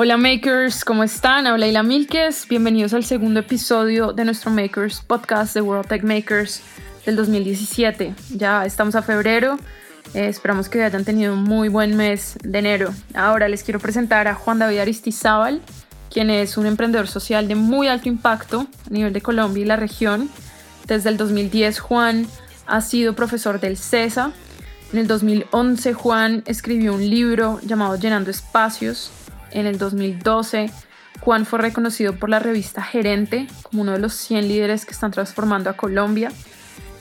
Hola Makers, ¿cómo están? Habla Ila Milques. Bienvenidos al segundo episodio de nuestro Makers podcast de World Tech Makers del 2017. Ya estamos a febrero. Eh, esperamos que hayan tenido un muy buen mes de enero. Ahora les quiero presentar a Juan David Aristizábal, quien es un emprendedor social de muy alto impacto a nivel de Colombia y la región. Desde el 2010 Juan ha sido profesor del CESA. En el 2011 Juan escribió un libro llamado Llenando Espacios en el 2012, Juan fue reconocido por la revista Gerente como uno de los 100 líderes que están transformando a Colombia.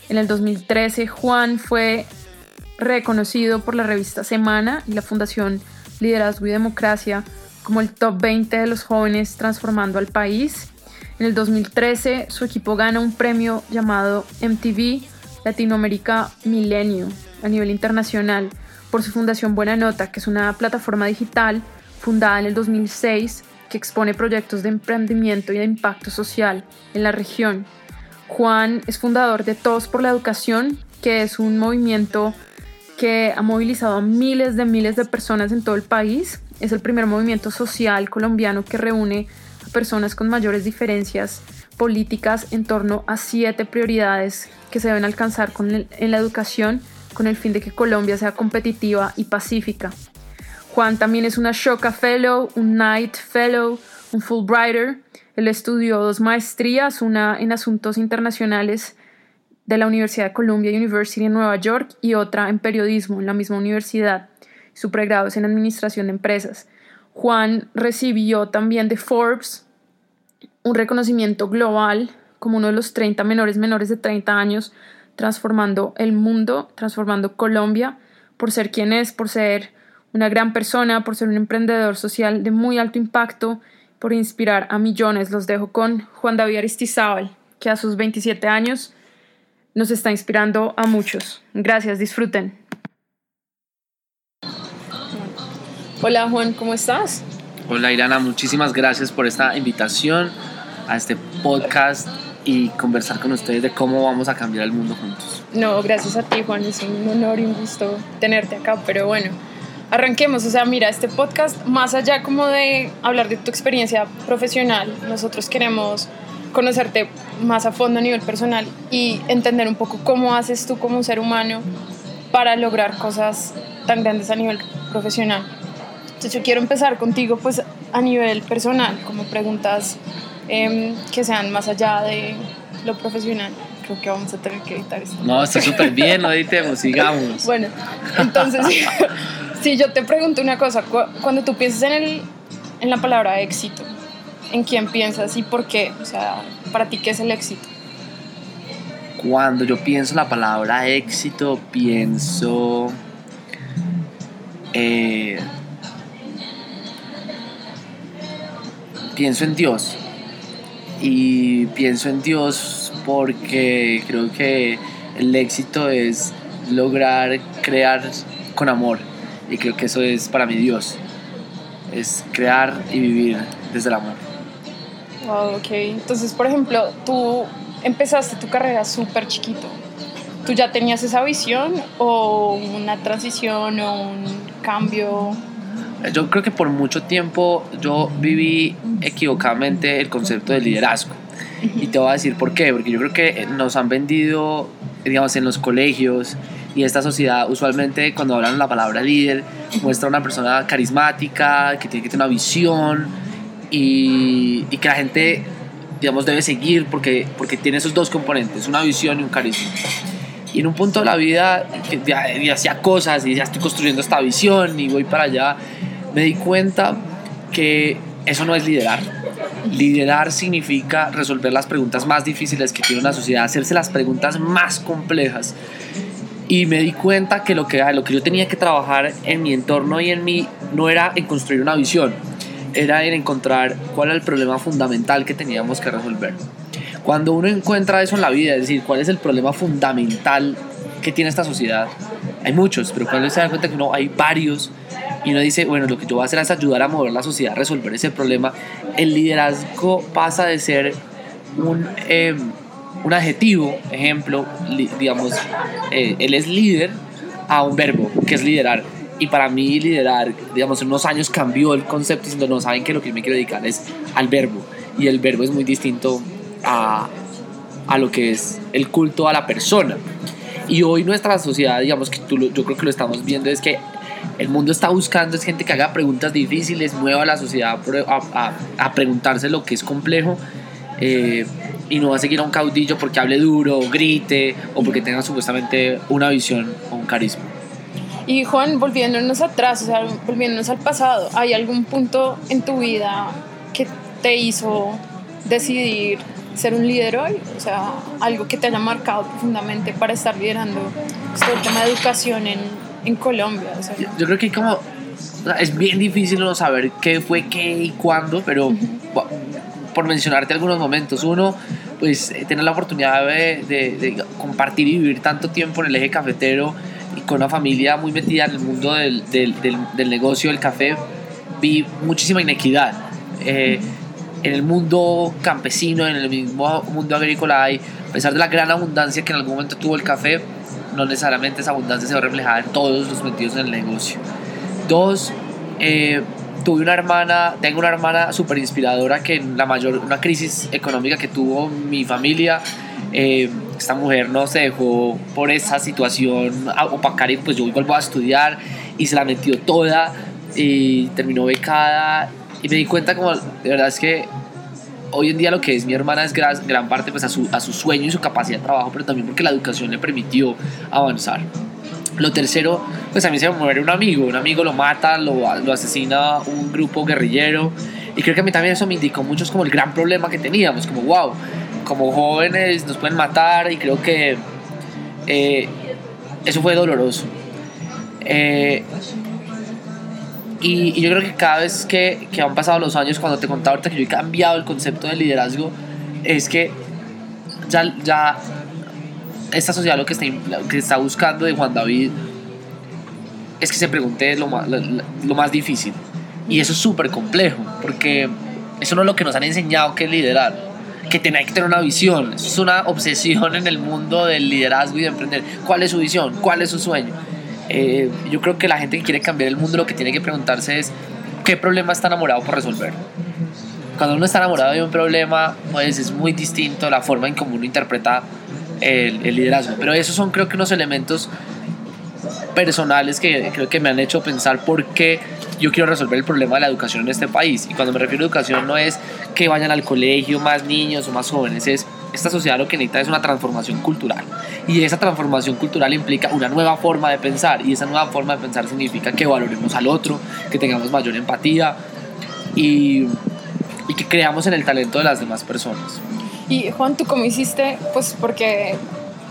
En el 2013, Juan fue reconocido por la revista Semana y la Fundación Liderazgo y Democracia como el top 20 de los jóvenes transformando al país. En el 2013, su equipo gana un premio llamado MTV Latinoamérica Millennium a nivel internacional por su fundación Buena Nota, que es una plataforma digital fundada en el 2006 que expone proyectos de emprendimiento y de impacto social en la región. Juan es fundador de Todos por la Educación, que es un movimiento que ha movilizado a miles de miles de personas en todo el país. Es el primer movimiento social colombiano que reúne a personas con mayores diferencias políticas en torno a siete prioridades que se deben alcanzar en la educación con el fin de que Colombia sea competitiva y pacífica. Juan también es una Shoka Fellow, un Knight Fellow, un Fulbrighter. Él estudió dos maestrías, una en Asuntos Internacionales de la Universidad de Columbia University en Nueva York y otra en Periodismo en la misma universidad. Su pregrado es en Administración de Empresas. Juan recibió también de Forbes un reconocimiento global como uno de los 30 menores menores de 30 años transformando el mundo, transformando Colombia, por ser quien es, por ser una gran persona, por ser un emprendedor social de muy alto impacto, por inspirar a millones. Los dejo con Juan David Aristizábal, que a sus 27 años nos está inspirando a muchos. Gracias, disfruten. Hola Juan, ¿cómo estás? Hola Irana, muchísimas gracias por esta invitación a este podcast y conversar con ustedes de cómo vamos a cambiar el mundo juntos. No, gracias a ti Juan, es un honor y un gusto tenerte acá, pero bueno, arranquemos. O sea, mira, este podcast, más allá como de hablar de tu experiencia profesional, nosotros queremos conocerte más a fondo a nivel personal y entender un poco cómo haces tú como un ser humano para lograr cosas tan grandes a nivel profesional. Entonces yo quiero empezar contigo pues a nivel personal, como preguntas em, que sean más allá de lo profesional. Creo que vamos a tener que editar esto. No, está súper bien, no editemos, sigamos. bueno, entonces Si yo te pregunto una cosa, cuando tú piensas en, el, en la palabra éxito, ¿en quién piensas y por qué? O sea, para ti, ¿qué es el éxito? Cuando yo pienso la palabra éxito, pienso... Eh, pienso en Dios. Y pienso en Dios porque creo que el éxito es lograr crear con amor y creo que eso es para mí Dios. Es crear y vivir desde el amor. Wow, ok. Entonces, por ejemplo, tú empezaste tu carrera súper chiquito. ¿Tú ya tenías esa visión o una transición o un cambio? Yo creo que por mucho tiempo yo viví equivocadamente el concepto de liderazgo. Y te voy a decir por qué, porque yo creo que nos han vendido, digamos, en los colegios, y esta sociedad usualmente cuando hablan la palabra líder muestra una persona carismática, que tiene que tener una visión y, y, que la gente, digamos, debe seguir porque, porque tiene esos dos componentes, una visión y un carisma. Y en un punto de la vida, y hacía cosas y ya estoy construyendo esta visión y voy para allá, me di cuenta que eso no es liderar. Liderar significa resolver las preguntas más difíciles que tiene una sociedad, hacerse las preguntas más complejas y me di cuenta que lo que, lo que yo tenía que trabajar en mi entorno y en mí no era en construir una visión, era en encontrar cuál era el problema fundamental que teníamos que resolver. Cuando uno encuentra eso en la vida, es decir, cuál es el problema fundamental que tiene esta sociedad, hay muchos, pero cuando se da cuenta que no hay varios y uno dice, bueno, lo que yo voy a hacer es ayudar a mover la sociedad a resolver ese problema, el liderazgo pasa de ser un... Eh, un adjetivo, ejemplo, digamos, eh, él es líder a un verbo, que es liderar. y para mí liderar, digamos, en unos años cambió el concepto diciendo, no, saben que lo que me quiero dedicar es al verbo. Y el verbo es muy distinto a, a lo que es el culto a la persona. Y hoy nuestra sociedad, digamos que tú, yo creo que lo estamos viendo, es que el mundo está buscando es gente que haga preguntas difíciles, mueva a la sociedad a, a, preguntarse lo que es complejo eh, y no va a seguir a un caudillo porque hable duro, o grite o porque tenga supuestamente una visión o un carisma. Y Juan, volviéndonos atrás, o sea, volviéndonos al pasado, ¿hay algún punto en tu vida que te hizo decidir ser un líder hoy? O sea, algo que te haya marcado profundamente para estar liderando este tema de educación en, en Colombia. yo, creo que como es bien difícil no saber qué fue qué y cuándo, pero por mencionarte algunos momentos. Uno, pues eh, tener la oportunidad de, de, compartir y vivir tanto tiempo en el eje cafetero y con una familia muy metida en el mundo del, del, del, negocio del café, vi muchísima inequidad. Eh, en el mundo campesino, en el mismo mundo agrícola hay, a pesar de la gran abundancia que en algún momento tuvo el café, no necesariamente esa abundancia se ve reflejada en todos los metidos en el negocio. Dos, eh, tuve una hermana, tengo una hermana súper inspiradora que en la mayor, una crisis económica que tuvo mi familia, eh, esta mujer no se dejó por esa situación opacar y pues yo vuelvo a estudiar y se la metió toda y terminó becada y me di cuenta como de verdad es que hoy en día lo que es mi hermana es gran, gran parte pues a su, a su sueño y su capacidad de trabajo, pero también porque la educación le permitió avanzar. Lo tercero, pues a mí se me muere un amigo, un amigo lo mata, lo, lo asesina un grupo guerrillero. Y creo que a mí también eso me indicó mucho como el gran problema que teníamos, como wow, como jóvenes nos pueden matar y creo que eh, eso fue doloroso. Eh, y, yo creo que cada vez que, que, han pasado los años, cuando te contaba ahorita que yo he cambiado el concepto de liderazgo, es que ya, ya esta sociedad lo que está, buscando de Juan David es que se pregunte lo más, difícil. Y eso es súper complejo, porque eso no es lo que nos han enseñado que es liderar, que tener que tener una visión. Es una obsesión en el mundo del liderazgo y de emprender. ¿Cuál es su visión? ¿Cuál es su sueño? Eh, yo creo que la gente que quiere cambiar el mundo lo que tiene que preguntarse es qué problema está enamorado por resolver. Cuando uno está enamorado de un problema, pues es muy distinto la forma en cómo uno interpreta el, el liderazgo. Pero esos son creo que unos elementos personales que creo que me han hecho pensar por qué yo quiero resolver el problema de la educación en este país. Y cuando me refiero a educación no es que vayan al colegio más niños o más jóvenes, es esta sociedad lo que necesita es una transformación cultural. Y esa transformación cultural implica una nueva forma de pensar. Y esa nueva forma de pensar significa que valoremos al otro, que tengamos mayor empatía y, y que creamos en el talento de las demás personas. Y Juan, ¿tú cómo hiciste? Pues porque,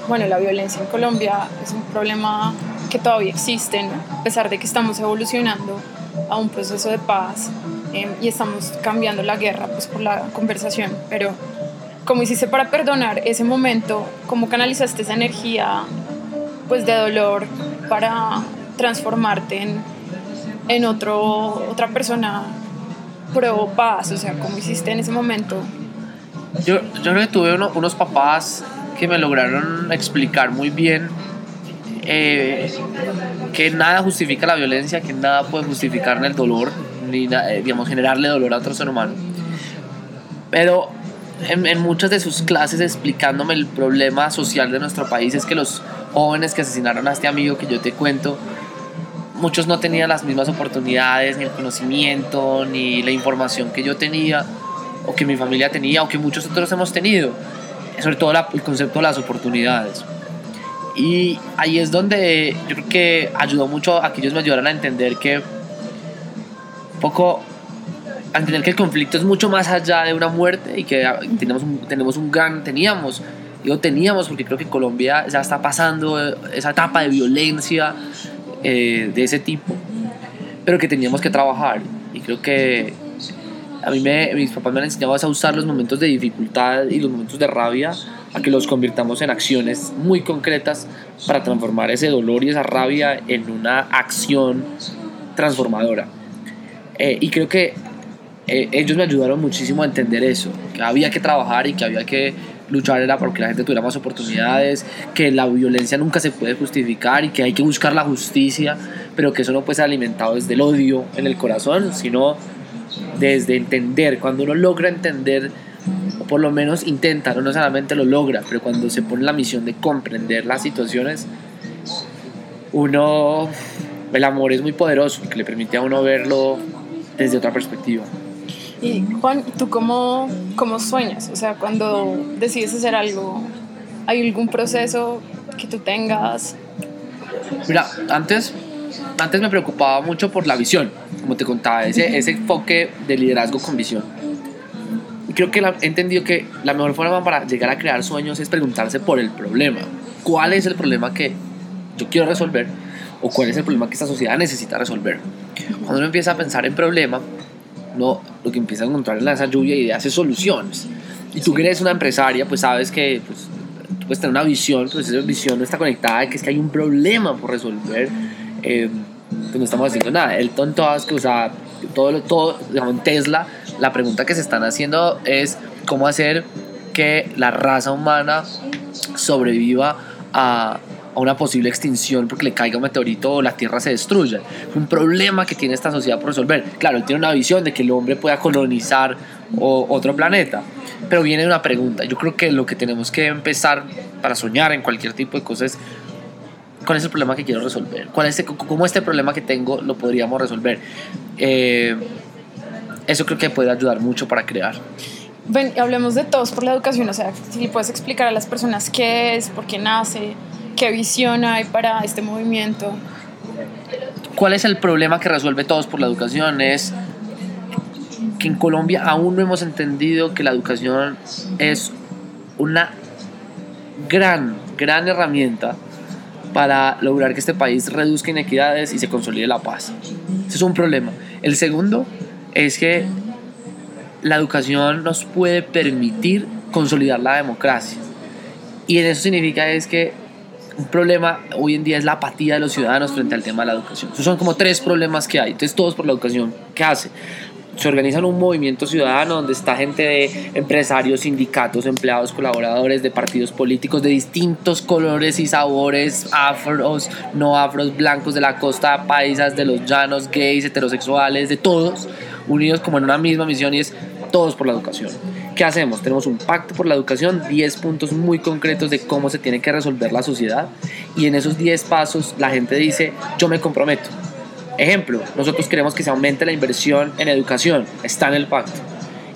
bueno, la violencia en Colombia es un problema que todavía existe, a pesar de que estamos evolucionando a un proceso de paz eh, y estamos cambiando la guerra pues, por la conversación, pero ¿Cómo hiciste para perdonar ese momento? ¿Cómo canalizaste esa energía pues, de dolor para transformarte en, en otro, otra persona pro paz? O sea, ¿cómo hiciste en ese momento? Yo, yo creo que tuve unos papás que me lograron explicar muy bien eh, que nada justifica la violencia, que nada puede justificar el dolor, ni eh, digamos, generarle dolor a otro ser humano. Pero en, muchas de sus clases explicándome el problema social de nuestro país es que los jóvenes que asesinaron a este amigo que yo te cuento, muchos no tenían las mismas oportunidades, ni el conocimiento, ni la información que yo tenía, o que mi familia tenía, o que muchos otros hemos tenido. Sobre todo el concepto de las oportunidades. Y ahí es donde yo creo que ayudó mucho a que ellos me ayudaran a entender que un poco a entender que el conflicto es mucho más allá de una muerte y que tenemos un, tenemos un gran, teníamos, digo teníamos porque creo que Colombia ya está pasando esa etapa de violencia eh, de ese tipo, pero que teníamos que trabajar y creo que a mí me, mis papás me han enseñado a usar los momentos de dificultad y los momentos de rabia a que los convirtamos en acciones muy concretas para transformar ese dolor y esa rabia en una acción transformadora. Eh, y creo que eh, ellos me ayudaron muchísimo a entender eso, que había que trabajar y que había que luchar era porque la gente tuviera más oportunidades, que la violencia nunca se puede justificar y que hay que buscar la justicia, pero que eso no puede ser alimentado desde el odio en el corazón, sino desde entender. Cuando uno logra entender, o por lo menos intenta, no necesariamente lo logra, pero cuando se pone la misión de comprender las situaciones, uno, el amor es muy poderoso, que le permite a uno verlo desde otra perspectiva. Y Juan, ¿tú cómo, cómo sueñas? O sea, cuando decides hacer algo, ¿hay algún proceso que tú tengas? Mira, antes, antes me preocupaba mucho por la visión, como te contaba, ese, ese enfoque de liderazgo con visión. Y creo que he entendido que la mejor forma para llegar a crear sueños es preguntarse por el problema. ¿Cuál es el problema que yo quiero resolver? ¿O cuál es el problema que esta sociedad necesita resolver? Cuando uno empieza a pensar en problema, no, lo que empieza a encontrar en esa lluvia de ideas es soluciones. Y tú que eres una empresaria, pues sabes que pues, tú puedes tener una visión, pues esa visión no está conectada, que es que hay un problema por resolver. Eh, pues no estamos haciendo nada. El tonto que usa todo, todo, digamos, Tesla, la pregunta que se están haciendo es cómo hacer que la raza humana sobreviva a, a una posible extinción porque le caiga un meteorito o la Tierra se destruya. Es un problema que tiene esta sociedad por resolver. Claro, él tiene una visión de que el hombre pueda colonizar otro planeta. Pero viene una pregunta. Yo creo que lo que tenemos que empezar para soñar en cualquier tipo de cosas es cuál es el problema que quiero resolver, cuál es, cómo este problema que tengo lo podríamos resolver. Eh, eso creo que puede ayudar mucho para crear. Ven, hablemos de todos por la educación, o sea, si le puedes explicar a las personas qué es, por qué nace, ¿Qué visión hay para este movimiento? ¿Cuál es el problema que resuelve todos por la educación? Es que en Colombia aún no hemos entendido que la educación es una gran, gran herramienta para lograr que este país reduzca inequidades y se consolide la paz. Ese es un problema. El segundo es que la educación nos puede permitir consolidar la democracia. Y en eso significa es que un problema hoy en día es la apatía de los ciudadanos frente al tema de la educación. Esos son como tres problemas que hay. Entonces, todos por la educación. ¿Qué hace? Se organizan un movimiento ciudadano donde está gente de empresarios, sindicatos, empleados, colaboradores de partidos políticos de distintos colores y sabores, afros, no afros, blancos de la costa, paisas, de los llanos, gays, heterosexuales, de todos, unidos como en una misma misión y es todos por la educación. ¿Qué hacemos? Tenemos un pacto por la educación, 10 puntos muy concretos de cómo se tiene que resolver la sociedad y en esos 10 pasos la gente dice, yo me comprometo. Ejemplo, nosotros queremos que se aumente la inversión en educación, está en el pacto.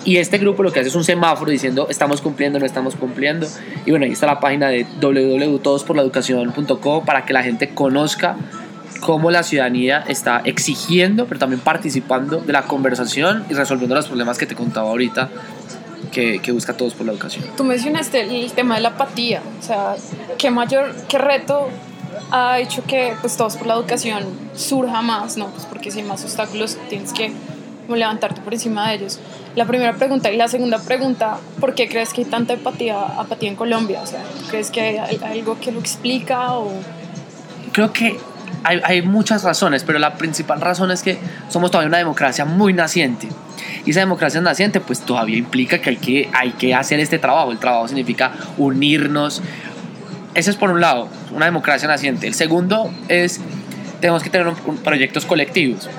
Y este grupo lo que hace es un semáforo diciendo estamos cumpliendo, no estamos cumpliendo. Y bueno, ahí está la página de www.todosporlaeducacion.co para que la gente conozca cómo la ciudadanía está exigiendo, pero también participando de la conversación y resolviendo los problemas que te contaba ahorita que, que, busca todos por la educación. Tú mencionaste el tema de la apatía, o sea, ¿qué mayor, qué reto ha hecho que pues todos por la educación surja más, ¿no? Pues porque si hay más obstáculos tienes que levantarte por encima de ellos. La primera pregunta y la segunda pregunta, ¿por qué crees que hay tanta apatía, apatía en Colombia? O sea, ¿crees que hay algo que lo explica o...? Creo que hay, hay, muchas razones, pero la principal razón es que somos todavía una democracia muy naciente. Y esa democracia naciente pues todavía implica que hay que, hay que hacer este trabajo. El trabajo significa unirnos. Eso es por un lado, una democracia naciente. El segundo es, tenemos que tener proyectos colectivos.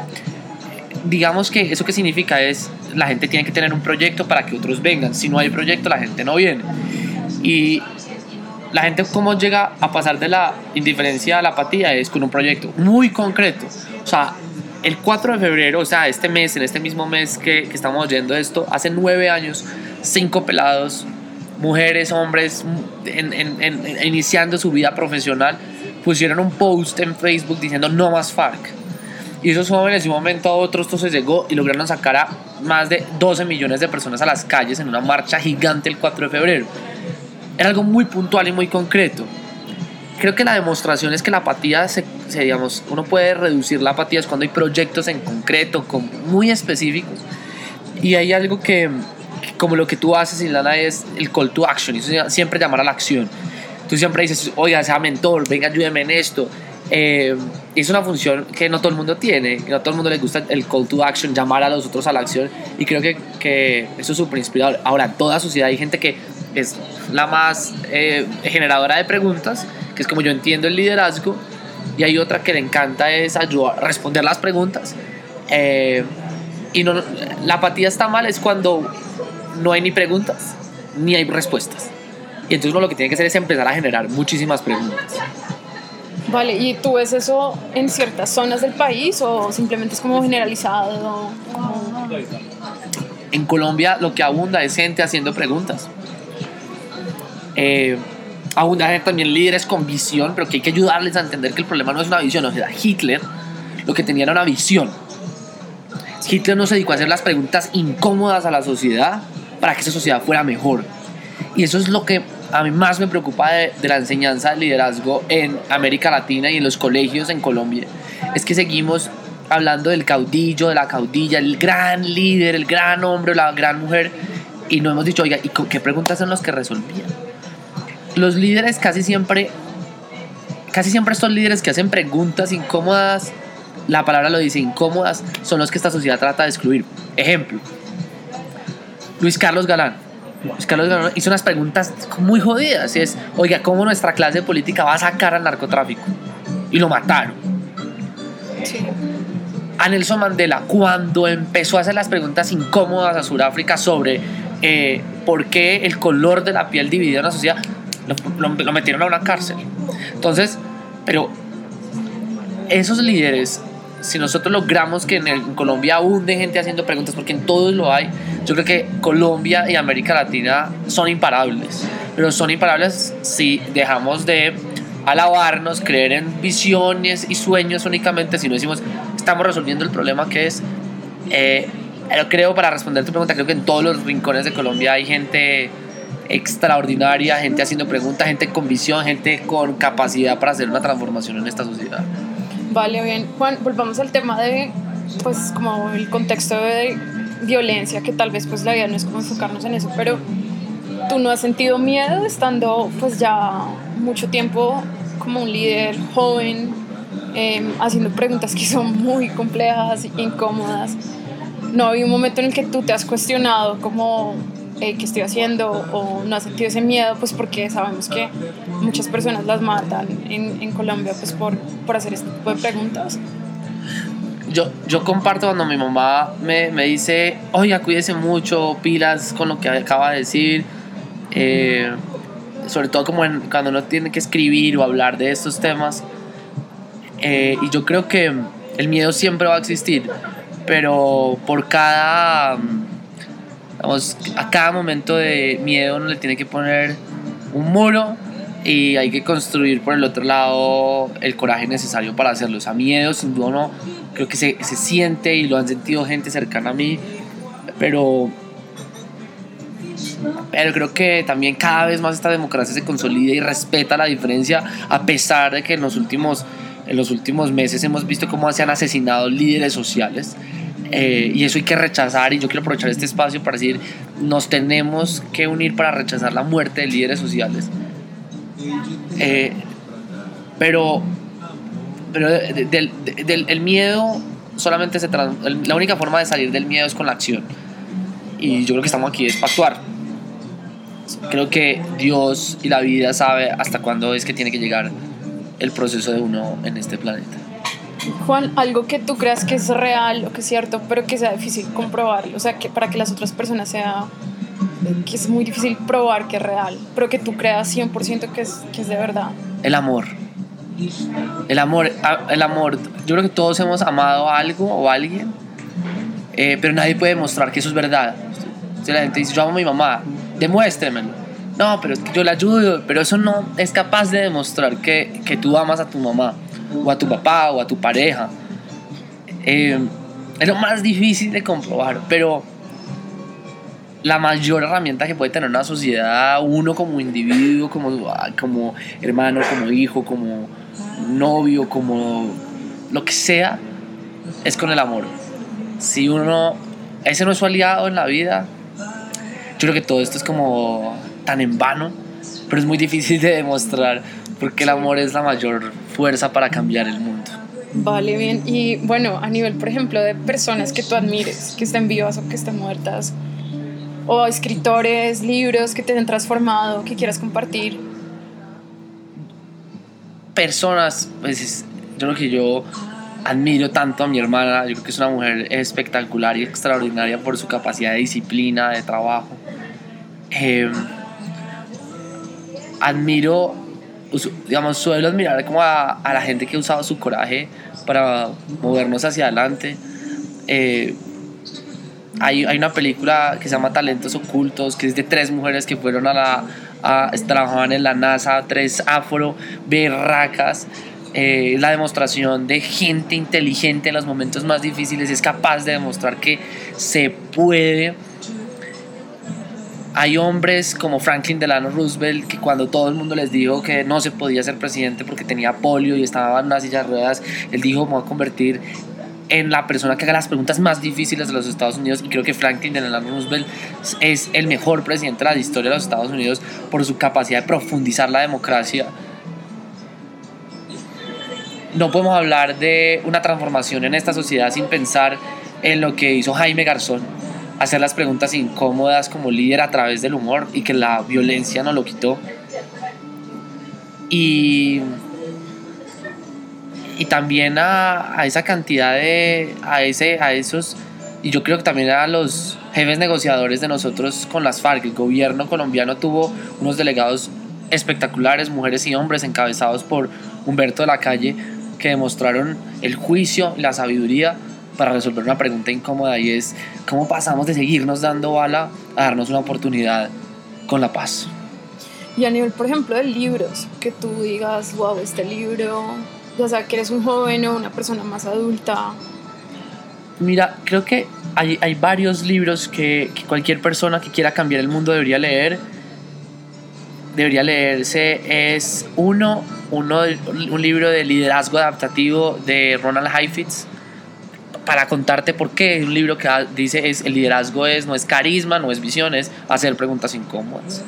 Digamos que eso que significa es, la gente tiene que tener un proyecto para que otros vengan. Si no hay proyecto, la gente no viene. Y la gente cómo llega a pasar de la indiferencia a la apatía es con un proyecto muy concreto. O sea, el 4 de febrero, o sea, este mes, en este mismo mes que, que estamos oyendo esto, hace nueve años, cinco pelados, mujeres, hombres, en, en, en, iniciando su vida profesional, pusieron un post en Facebook diciendo no más FARC. Y esos jóvenes de un momento a otro esto se llegó y lograron sacar a más de 12 millones de personas a las calles en una marcha gigante el 4 de febrero. Era algo muy puntual y muy concreto. Creo que la demostración es que la apatía, se, digamos, uno puede reducir la apatía es cuando hay proyectos en concreto, con, muy específicos. Y hay algo que, como lo que tú haces, Ilana, es el call to action, y siempre llamar a la acción. Tú siempre dices, oiga, sea mentor, venga, ayúdeme en esto. Eh, es una función que no todo el mundo tiene, no a todo el mundo le gusta el call to action, llamar a los otros a la acción, y creo que, que eso es súper inspirador. Ahora, en toda sociedad hay gente que es la más eh, generadora de preguntas, que es como yo entiendo el liderazgo, y hay otra que le encanta es ayudar responder las preguntas. Eh, y no, la apatía está mal es cuando no hay ni preguntas ni hay respuestas. Y entonces uno lo que tiene que hacer es empezar a generar muchísimas preguntas. Vale, ¿y tú ves eso en ciertas zonas del país o simplemente es como generalizado? En Colombia lo que abunda es gente haciendo preguntas. Eh, abunda también líderes con visión, pero que hay que ayudarles a entender que el problema no es una visión. O sea, Hitler lo que tenía era una visión. Hitler no se dedicó a hacer las preguntas incómodas a la sociedad para que esa sociedad fuera mejor. Y eso es lo que a mí más me preocupa de, la enseñanza del liderazgo en América Latina y en los colegios en Colombia. Es que seguimos hablando del caudillo, de la caudilla, el gran líder, el gran hombre, la gran mujer, y no hemos dicho, oiga, ¿y qué preguntas son los que resolvían? Los líderes casi siempre, casi siempre estos líderes que hacen preguntas incómodas, la palabra lo dice, incómodas, son los que esta sociedad trata de excluir. Ejemplo, Luis Carlos Galán Carlos hizo unas preguntas muy jodidas. Y es, oiga, ¿cómo nuestra clase política va a sacar al narcotráfico? Y lo mataron. A Nelson Mandela, cuando empezó a hacer las preguntas incómodas a Sudáfrica sobre eh, por qué el color de la piel dividía a una sociedad, lo, lo metieron a una cárcel. Entonces, pero esos líderes si nosotros logramos que en, Colombia abunde gente haciendo preguntas, porque en todos lo hay, yo creo que Colombia y América Latina son imparables. Pero son imparables si dejamos de alabarnos, creer en visiones y sueños únicamente, si no decimos, estamos resolviendo el problema que es... Eh, creo, para responder tu pregunta, creo que en todos los rincones de Colombia hay gente extraordinaria, gente haciendo preguntas, gente con visión, gente con capacidad para hacer una transformación en esta sociedad. Vale, bien. Juan, volvamos al tema de, pues, como el contexto de violencia, que tal vez, pues, la vida no es como enfocarnos en eso, pero tú no has sentido miedo estando, pues, ya mucho tiempo como un líder joven, em, haciendo preguntas que son muy complejas, incómodas. ¿No había un momento en el que tú te has cuestionado como qué estoy haciendo o no has sentido ese miedo, pues porque sabemos que muchas personas las matan en, en Colombia pues por, por, hacer este tipo de preguntas. Yo, yo comparto cuando mi mamá me, me dice, oiga, cuídese mucho, pilas con lo que acaba de decir, eh, sobre todo como cuando uno tiene que escribir o hablar de estos temas. Eh, y yo creo que el miedo siempre va a existir, pero por cada a cada momento de miedo uno le tiene que poner un muro y hay que construir por el otro lado el coraje necesario para hacerlo. O sea, miedo sin duda no, creo que se, se siente y lo han sentido gente cercana a mí, pero pero creo que también cada vez más esta democracia se consolida y respeta la diferencia a pesar de que en los últimos en los últimos meses hemos visto cómo se han asesinado líderes sociales eh, y eso hay que rechazar y yo quiero aprovechar este espacio para decir, nos tenemos que unir para rechazar la muerte de líderes sociales. Eh, pero pero del, del, el miedo solamente se la única forma de salir del miedo es con la acción. Y yo creo que estamos aquí es para actuar. Creo que Dios y la vida sabe hasta cuándo es que tiene que llegar el proceso de uno en este planeta. Juan, algo que tú creas que es real o que es cierto, pero que sea difícil comprobar, o sea, que para que las otras personas sea que es muy difícil probar que es real, pero que tú creas 100% que es, que es de verdad. El amor. El amor, el amor. Yo creo que todos hemos amado a algo o a alguien, eh, pero nadie puede demostrar que eso es verdad. Si la gente dice, yo amo a mi mamá, demuéstremelo. No, pero yo la ayudo, pero eso no es capaz de demostrar que, que tú amas a tu mamá o a tu papá o a tu pareja. Eh, es lo más difícil de comprobar, pero la mayor herramienta que puede tener una sociedad, uno como individuo, como, como hermano, como hijo, como novio, como lo que sea, es con el amor. Si uno, ese no es su aliado en la vida, yo creo que todo esto es como tan en vano, pero es muy difícil de demostrar porque el amor es la mayor fuerza para cambiar el mundo. Vale, bien. Y bueno, a nivel, por ejemplo, de personas que tú admires, que estén vivas o que estén muertas, o escritores, libros que te han transformado, que quieras compartir. Personas, pues yo creo que yo admiro tanto a mi hermana, yo creo que es una mujer espectacular y extraordinaria por su capacidad de disciplina, de trabajo. Em, admiro, digamos, suelo admirar como a, a, la gente que ha usado su coraje para movernos hacia adelante. Eh, hay, hay, una película que se llama Talentos Ocultos, que es de tres mujeres que fueron a la, a, trabajaban en la NASA, tres afro berracas. Eh, la demostración de gente inteligente en los momentos más difíciles es capaz de demostrar que se puede hay hombres como Franklin Delano Roosevelt que cuando todo el mundo les dijo que no se podía ser presidente porque tenía polio y estaba en una silla de ruedas, él dijo, me voy a convertir en la persona que haga las preguntas más difíciles de los Estados Unidos y creo que Franklin Delano Roosevelt es el mejor presidente de la historia de los Estados Unidos por su capacidad de profundizar la democracia. No podemos hablar de una transformación en esta sociedad sin pensar en lo que hizo Jaime Garzón hacer las preguntas incómodas como líder a través del humor y que la violencia no lo quitó. Y, y también a, a, esa cantidad de, a, ese, a esos, y yo creo que también a los jefes negociadores de nosotros con las FARC. El gobierno colombiano tuvo unos delegados espectaculares, mujeres y hombres encabezados por Humberto de la Calle, que demostraron el juicio la sabiduría para resolver una pregunta incómoda y es cómo pasamos de seguirnos dando bala a darnos una oportunidad con la paz. Y a nivel, por ejemplo, de libros, que tú digas, wow, este libro, ya sea que eres un joven o una persona más adulta. Mira, creo que hay, hay varios libros que, cualquier persona que quiera cambiar el mundo debería leer. Debería leerse. Es uno, uno un libro de liderazgo adaptativo de Ronald Heifetz para contarte por qué un libro que dice es el liderazgo es no es carisma, no es visión, es hacer preguntas incómodas.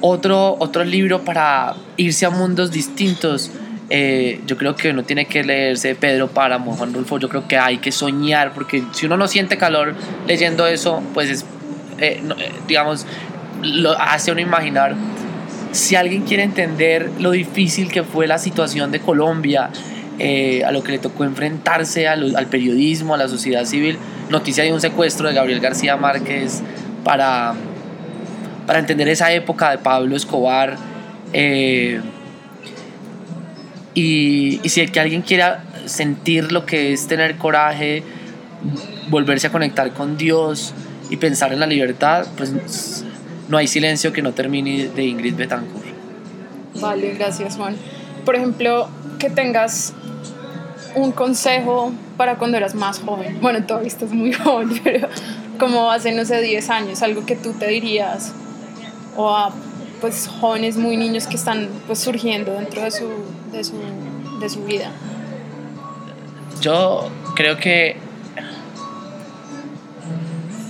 Otro, otro libro para irse a mundos distintos. Eh, yo creo que uno tiene que leerse Pedro Páramo, Juan Rulfo. Yo creo que hay que soñar, porque si uno no siente calor leyendo eso, pues es, eh, eh, digamos, lo hace uno imaginar. Si alguien quiere entender lo difícil que fue la situación de Colombia, a lo que le tocó enfrentarse al, periodismo, a la sociedad civil. Noticia de un secuestro de Gabriel García Márquez para, para entender esa época de Pablo Escobar. Y, y, si que alguien quiera sentir lo que es tener coraje, volverse a conectar con Dios y pensar en la libertad, pues no hay silencio que no termine de Ingrid Betancourt. Vale, gracias Juan. Por ejemplo, que tengas un consejo para cuando eras más joven? Bueno, todavía estás muy joven, pero como hace, no sé, 10 años, algo que tú te dirías, o a pues jóvenes muy niños que están pues surgiendo dentro de su, de su, de su vida. Yo creo que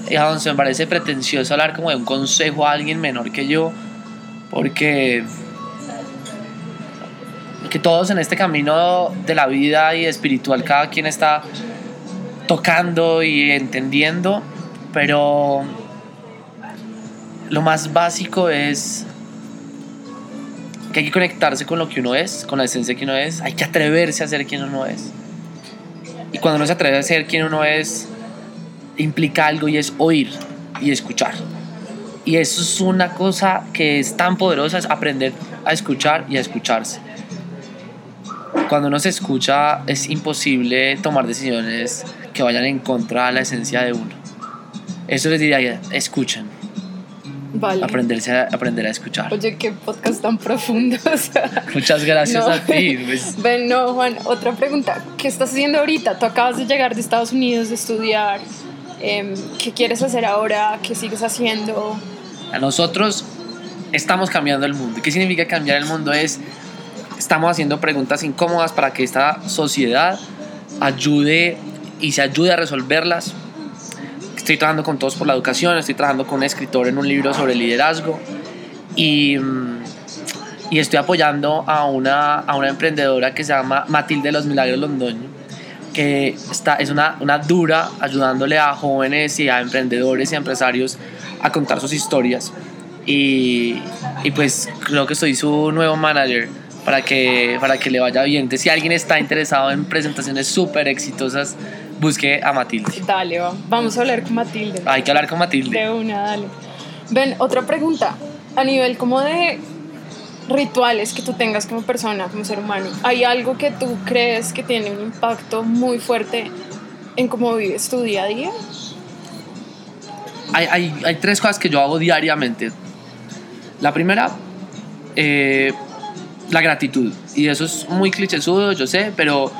digamos, me parece pretencioso hablar como de un consejo a alguien menor que yo, porque que todos en este camino de la vida y espiritual, cada quien está tocando y entendiendo, pero lo más básico es que hay que conectarse con lo que uno es, con la esencia que uno es, hay que atreverse a ser quien uno es. Y cuando uno se atreve a ser quien uno es, implica algo y es oír y escuchar. Y eso es una cosa que es tan poderosa, es aprender a escuchar y a escucharse cuando uno se escucha es imposible tomar decisiones que vayan en contra de la esencia de uno. Eso les diría, escuchen. Vale. Aprenderse a, aprender a escuchar. Oye, qué podcast tan profundo. Muchas gracias a ti. Pues. Ven, no, Juan, otra pregunta. ¿Qué estás haciendo ahorita? Tú acabas de llegar de Estados Unidos de estudiar. Em, ¿Qué quieres hacer ahora? ¿Qué sigues haciendo? A nosotros estamos cambiando el mundo. ¿Qué significa cambiar el mundo? Es estamos haciendo preguntas incómodas para que esta sociedad ayude y se ayude a resolverlas. Estoy trabajando con todos por la educación, estoy trabajando con un escritor en un libro sobre liderazgo y, mm, y estoy apoyando a una, a una emprendedora que se llama Matilde de los Milagros Londoño, que está, es una, una dura ayudándole a jóvenes y a emprendedores y a empresarios a contar sus historias. Y, y pues creo que soy su nuevo manager para que, para que le vaya bien. Entonces, si alguien está interesado en presentaciones súper exitosas, busque a Matilde. Dale, vamos a hablar con Matilde. Hay que hablar con Matilde. De una, dale. Ven, otra pregunta. A nivel como de rituales que tú tengas como persona, como ser humano, ¿hay algo que tú crees que tiene un impacto muy fuerte en cómo vives tu día a día? Hay, hay, hay tres cosas que yo hago diariamente. La primera, eh, la gratitud. Y eso es muy clichésudo, yo sé, pero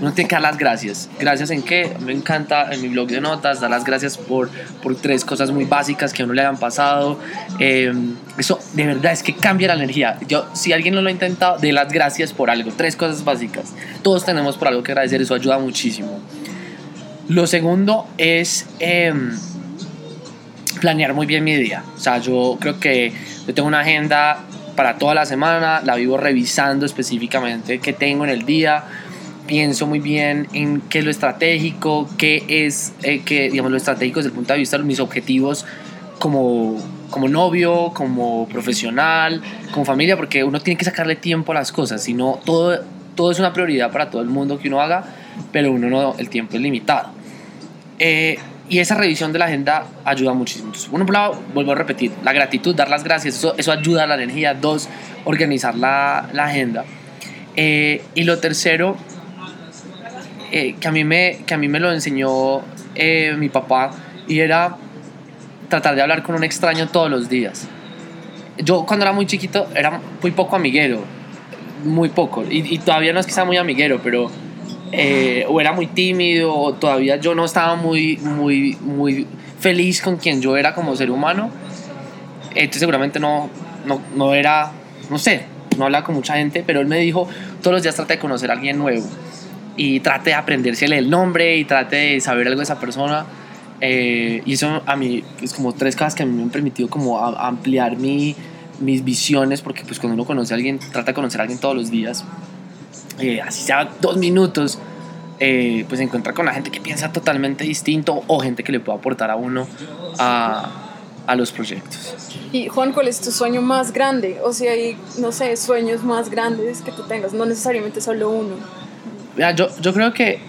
uno tiene que dar las gracias. ¿Gracias en qué? Me encanta en mi blog de notas dar las gracias por, por tres cosas muy básicas que a uno le hayan pasado. Eh, eso de verdad es que cambia la energía. Yo, si alguien no lo ha intentado, de las gracias por algo. Tres cosas básicas. Todos tenemos por algo que agradecer, eso ayuda muchísimo. Lo segundo es em, planear muy bien mi día. O sea, yo creo que yo tengo una agenda para toda la semana, la vivo revisando específicamente qué tengo en el día pienso muy bien en qué es lo estratégico, qué es, eh, digamos, lo estratégico desde el punto de vista de mis objetivos como, como novio, como profesional, como familia, porque uno tiene que sacarle tiempo a las cosas, si no, todo, todo es una prioridad para todo el mundo que uno haga, pero uno no, el tiempo es limitado. Eh, y esa revisión de la agenda ayuda muchísimo. Entonces, por lado, vuelvo a repetir, la gratitud, dar las gracias, eso, eso ayuda a la energía. Dos, organizar la, la agenda. Eh, y lo tercero eh, que, a mí me, que a mí me lo enseñó eh, mi papá y era tratar de hablar con un extraño todos los días. Yo cuando era muy chiquito era muy poco amiguero, muy poco, y, todavía no es que sea muy amiguero, pero eh, o era muy tímido, o todavía yo no estaba muy, muy, muy feliz con quien yo era como ser humano. Entonces seguramente no, no, no era, no sé, no hablaba con mucha gente, pero él me dijo, todos los días trata de conocer a alguien nuevo y trate de aprendérsele el nombre y trate de saber algo de esa persona. Eh, y eso a mí es como tres cosas que a mí me han permitido como ampliar mi, mis visiones, porque pues cuando uno conoce a alguien, trata de conocer a alguien todos los días, eh, así sea dos minutos, eh, pues encuentra con la gente que piensa totalmente distinto o gente que le pueda aportar a uno a, a los proyectos. Y Juan, ¿cuál es tu sueño más grande? O sea, hay, no sé, sueños más grandes que tú tengas, no necesariamente solo uno yo, yo creo que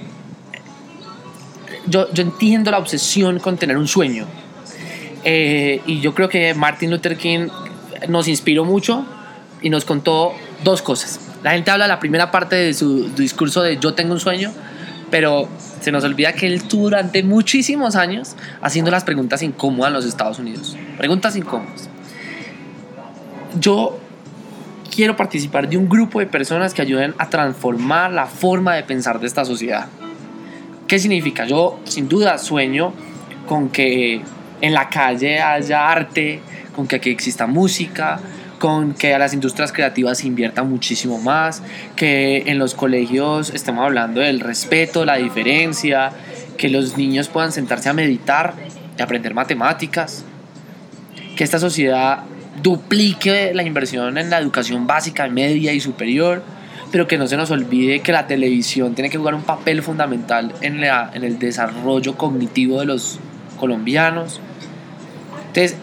yo, yo, entiendo la obsesión con tener un sueño. Eh, y yo creo que Martin Luther King nos inspiró mucho y nos contó dos cosas. La gente habla la primera parte de su discurso de yo tengo un sueño, pero se nos olvida que él estuvo durante muchísimos años haciendo las preguntas incómodas en los Estados Unidos. Preguntas incómodas. Yo quiero participar de un grupo de personas que ayuden a transformar la forma de pensar de esta sociedad. ¿Qué significa? Yo sin duda sueño con que en la calle haya arte, con que aquí exista música, con que a las industrias creativas se invierta muchísimo más, que en los colegios estemos hablando del respeto, la diferencia, que los niños puedan sentarse a meditar y aprender matemáticas, que esta sociedad duplique la inversión en la educación básica, media y superior, pero que no se nos olvide que la televisión tiene que jugar un papel fundamental en, la, en el desarrollo cognitivo de los colombianos. Entonces,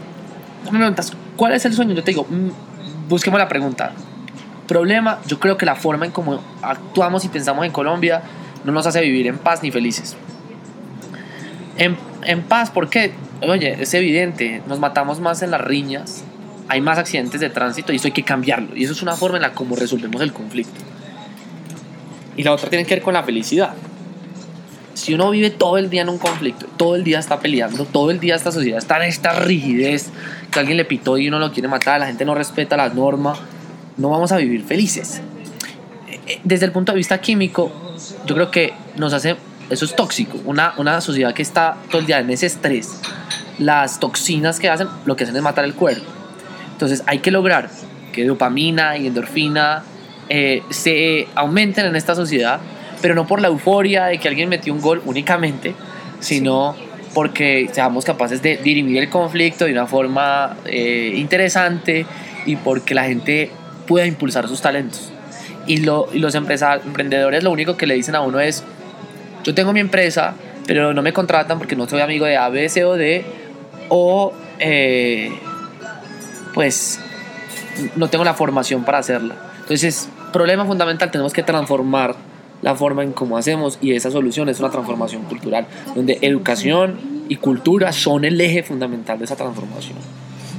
me preguntas, ¿cuál es el sueño? Yo te digo, mm, busquemos la pregunta. Problema, yo creo que la forma en cómo actuamos y pensamos en Colombia no nos hace vivir en paz ni felices. En, en paz, ¿por qué? Oye, es evidente, nos matamos más en las riñas, hay más accidentes de tránsito y eso hay que cambiarlo. Y eso es una forma en la como resolvemos el conflicto. Y la otra tiene que ver con la felicidad. Si uno vive todo el día en un conflicto, todo el día está peleando, todo el día esta sociedad está en esta rigidez, que alguien le pitó y uno lo quiere matar, la gente no respeta las normas, no vamos a vivir felices. Eh, eh, desde el punto de vista químico, yo creo que nos hace, eso es tóxico, una, una sociedad que está todo el día en ese estrés, las toxinas que hacen, lo que hacen es matar el cuerpo entonces hay que lograr que dopamina y endorfina eh, se aumenten en esta sociedad, pero no por la euforia de que alguien metió un gol únicamente, sino porque seamos capaces de dirimir el conflicto de una forma eh, interesante y porque la gente pueda impulsar sus talentos. Y, lo, y los emprendedores lo único que le dicen a uno es, yo tengo mi empresa, pero no me contratan porque no soy amigo de A, B, C o D, o eh, pues no tengo la formación para hacerla. Entonces, problema fundamental, tenemos que transformar la forma en cómo hacemos y esa solución es una transformación cultural, donde educación y cultura son el eje fundamental de esa transformación.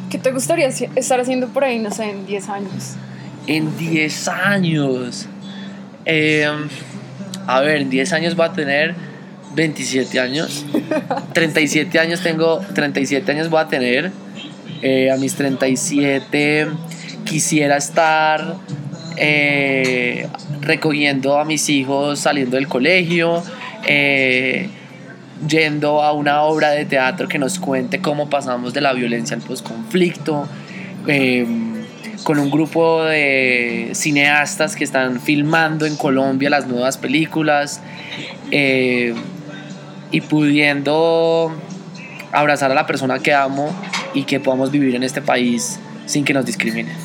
¿Qué te gustaría estar haciendo por ahí, no sé, en 10 años? En 10 años. Eh, a ver, en 10 años va a tener 27 años. 37 años tengo, 37 años voy a tener. Eh, a mis 37 quisiera estar eh, recogiendo a mis hijos saliendo del colegio, eh, yendo a una obra de teatro que nos cuente cómo pasamos de la violencia al posconflicto, con un grupo de cineastas que están filmando en Colombia las nuevas películas y pudiendo abrazar a la persona que amo y que podamos vivir en este país sin que nos discriminen.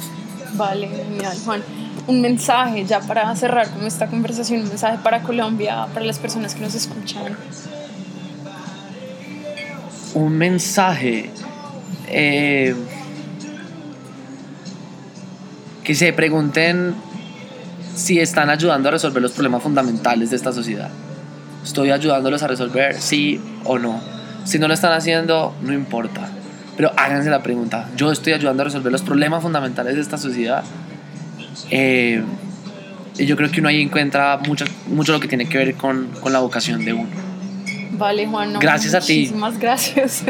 Vale, genial, Juan. Un mensaje ya para cerrar con esta conversación, un mensaje para Colombia, para las personas que nos escuchan. Un mensaje. Eh, que se pregunten si están ayudando a resolver los problemas fundamentales de esta sociedad. ¿Estoy ayudándolos a resolver sí o no? Si no lo están haciendo, no importa. Pero háganse la pregunta, ¿yo estoy ayudando a resolver los problemas fundamentales de esta sociedad? Eh, y yo creo que uno ahí encuentra mucho, mucho lo que tiene que ver con, con la vocación de uno. Vale, Juan. gracias a ti. Muchísimas gracias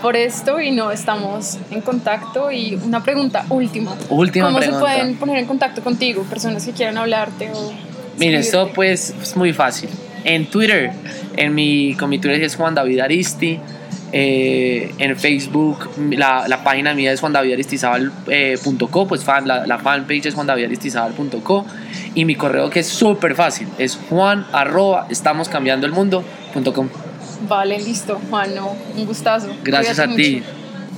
por esto y no estamos en contacto. Y una pregunta última. Última ¿Cómo se pueden poner en contacto contigo? Personas que quieran hablarte o... Mire, esto pues es muy fácil en Twitter. En mi, con mi Twitter es Juan David Aristi. Eh, en Facebook la, la, página mía es juandavidaristizábal.co, eh, pues fan, la, la, fanpage es juandavidaristizábal.co y mi correo que es súper fácil, es juan arroba estamos cambiando el mundo.com. Vale, listo, Juan, no, un gustazo. Gracias a ti.